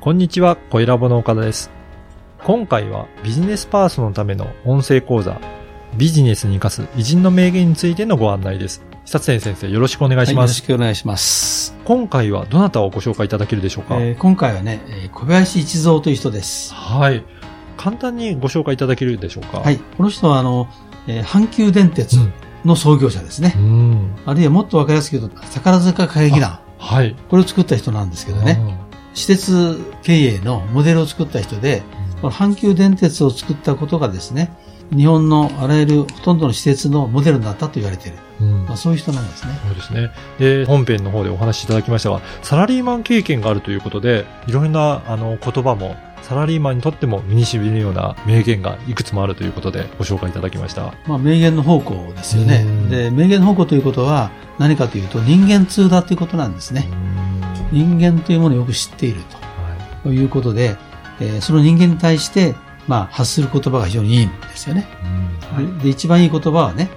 こんにちは、小ラボの岡田です。今回はビジネスパーソンのための音声講座、ビジネスに活かす偉人の名言についてのご案内です。久津先生、よろしくお願いしはい、よます。ろしくお願いします。今回はどなたをご紹介いただけるでしょうか、えー今回はね、えー小林一三という人です。はい。簡単にご紹介いただけるでしょうか？はい。この人は、あの、えー阪急電鉄うんの創業者ですね。うん。あるいはもっとわかりやすく言うと、宝塚歌劇団。はい。これを作った人なんですけどね。私鉄経営のモデルを作った人で、この阪急電鉄を作ったことがですね、日本のあらゆるほとんどの施設のモデルになったと言われている。うん。まあ、そういう人なんですね。そうですね。で、本編の方でお話しいただきましたが、サラリーマン経験があるということで、いろんなあの言葉も、サラリーマンにとっても身に染みるような名言がいくつもあるということでご紹介いただきました。まあ、名言の方向ですよねうん。で、名言の方向ということは何かというと人間通だということなんですね。人間というものをよく知っているはということで、えーその人間に対して、まあ、発する言葉が非常にいいんですよね。い。うんでで、一番いい言葉はね、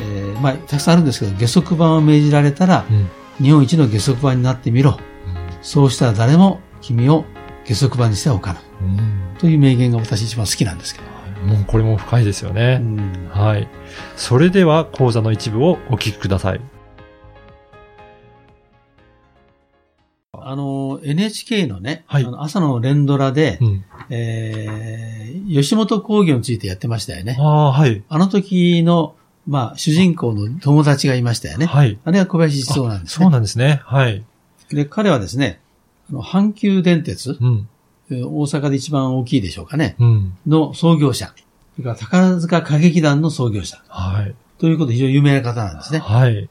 えーまあ、たくさんあるんですけど、下足版を命じられたら、うん日本一の下足版になってみろ。そうしたら誰も君を下足版にしてはおかぬ。うんという名言が私一番好きなんですけど。もうこれも深いですよね。うんはい。それでは講座の一部をお聞きください。あの、NHK のね、はいあの朝の連ドラで、うん。えー吉本興業についてやってましたよね。ああ、はい。あの時の、まあ、主人公の友達がいましたよね。はい。あれが小林一三なんですね。そうなんですね。はい。で、彼はですね、あの阪急電鉄、うん。えー大阪で一番大きいでしょうかね、うん。の創業者。それから宝塚歌劇団の創業者。はい。ということで非常に有名な方なんですね。はい。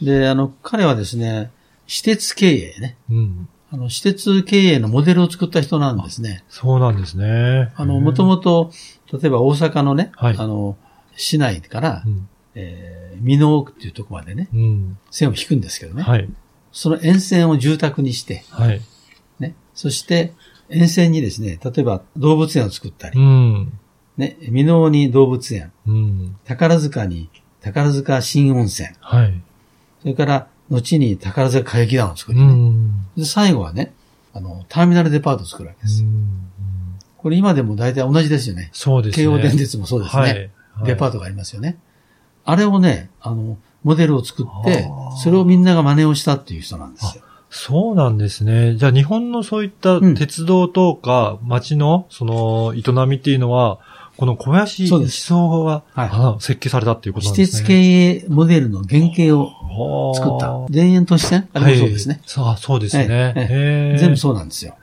で、あの、彼はですね、私鉄経営ね。うん。あの、私鉄経営のモデルを作った人なんですね。そうなんですね。あの、もともと、例えば大阪のね、はいあの、市内からう、ん。えー、美濃区っていうところまでね、うん。線を引くんですけどね。はい。その沿線を住宅にして、はい。ね。そして、沿線にですね、例えば動物園を作ったり、うん。ね、美濃に動物園、うん。宝塚に宝塚新温泉、はい。それから、後に宝塚歌劇団を作うり、ね最後はね、あの、ターミナルデパートを作るわけです。これ今でも大体同じですよね。そうですね。京王電鉄もそうですね。はい。ト。デパートがありますよね。あれをね、あの、モデルを作ってそれをみんなが真似をしたっていう人なんですよ。そうなんですね。じゃあ日本のそういったうん鉄道とか街のその営みっていうのは、この小林そうです一三が、はいあ設計されたっていうことなん私ですね。鉄経営モデルの原型を作った。田園都市線？あれもそうですね。はい。さあ、そうですね。ええへえ全部そうなんですよ。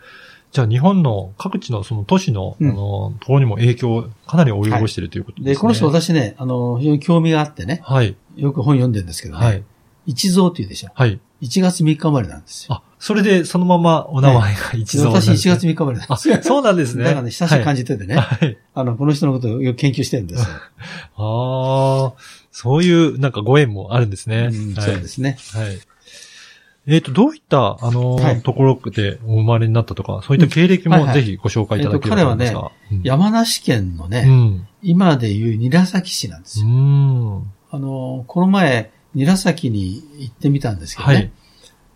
じゃあ日本の各地のその都市の、うんあの、ところにも影響をかなり及ぼしているということですね。で、この人私ね、あの、非常に興味があってね、はい。よく本読んでるんですけどね、はい。一蔵っていうでしょ。はい。1月3日生まれなんですよ。あ、それでそのままお名前が一で蔵私1月に3日生まれなんあ、ですよ。そうなんですね。だからね、親しい感じててね、はい。あの、この人のことをよく研究してるんですよ。ああ、そういうなんかご縁もあるんですね。うんはいそうですね。はい。えっ、と、どういった、あのーはいところでお生まれになったとか、そういった経歴うんはいはいもぜひご紹介いただければと思いますが。うん山梨県のね、うん。今でいう韮崎市なんですうよ。ん。あの、この前、韮崎に行ってみたんですけどね。はい。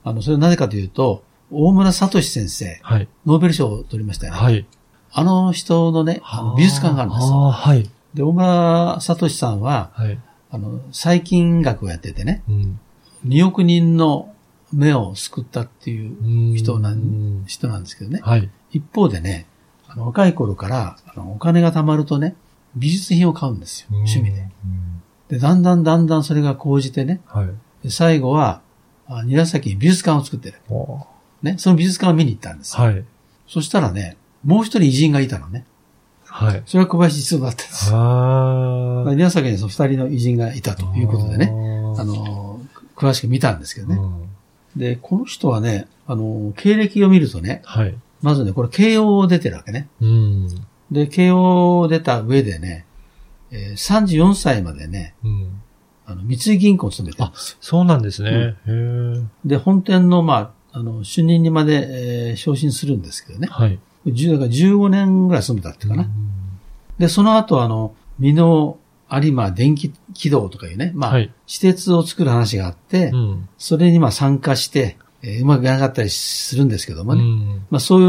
あの、それはなぜかというと、大村聡先生、はい。ノーベル賞を取りましたよね。はい。あの人のね、あの美術館があるんですあよ。あ、はい。で、大村聡さんは、はい。あの、細菌学をやっててね、うん。2億人の目を救ったっていううん人なん人なんですけどね。はい。一方でね、あの若い頃からあのお金が貯まるとね、美術品を買うんですよ。趣味で。うん。で、だんだんだんだんそれが高じてね、はい。で最後は、あ韮崎に美術館を作ってる。おね、その美術館を見に行ったんですよ。はい。そしたらね、もう一人偉人がいたのね。はい。それは小林実夫だったんですよ。ああ。韮崎にその二人の偉人がいたということでね、ああの、詳しく見たんですけどね。うんで、この人はね、あの、経歴を見るとね、はい。まずね、これ慶応を出てるわけね。うん。で、慶応を出た上でね、えー34歳までね、うん。あの、三井銀行を勤めてるんで。そうなんですね。へえ。で、本店の、まあ、あの、主任にまで、えー昇進するんですけどね。はい。10だから15年ぐらい勤めたっていうかな。うんで、その後、あの、美濃有馬電気軌道とかいうね、まあ、はい私鉄を作る話があって、うん。それにまあ参加して、えーうまくいかなかったりするんですけどもね。うんまあそう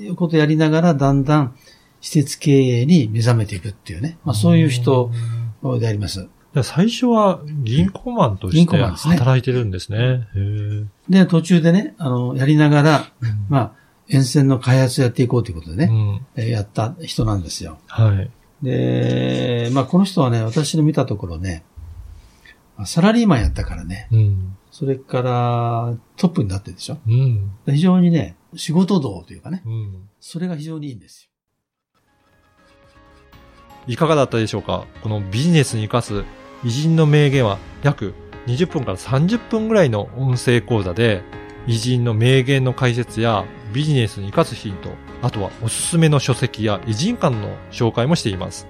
いうことをやりながら、だんだん施設経営に目覚めていくっていうね。まあそういう人であります。で最初は銀行マンとして働いてるんですね。で、途中でね、あの、やりながら、まあ、沿線の開発をやっていこうということでね、うん。えーやった人なんですよ。はい。で、まあこの人はね、私の見たところね、まあサラリーマンやったからね、うん。それからトップになってるでしょ。うん。非常にね、仕事道というかね、うん。それが非常にいいんですよ。いかがだったでしょうか？このビジネスに活かす偉人の名言は約20分から30分ぐらいの音声講座で偉人の名言の解説やビジネスに活かすヒント、あとはおすすめの書籍や偉人間の紹介もしています。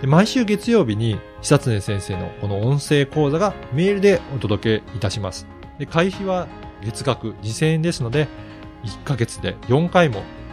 で毎週月曜日に久常先生のこの音声講座がメールでお届けいたします。で会費は月額2000円ですので、1ヶ月で4回も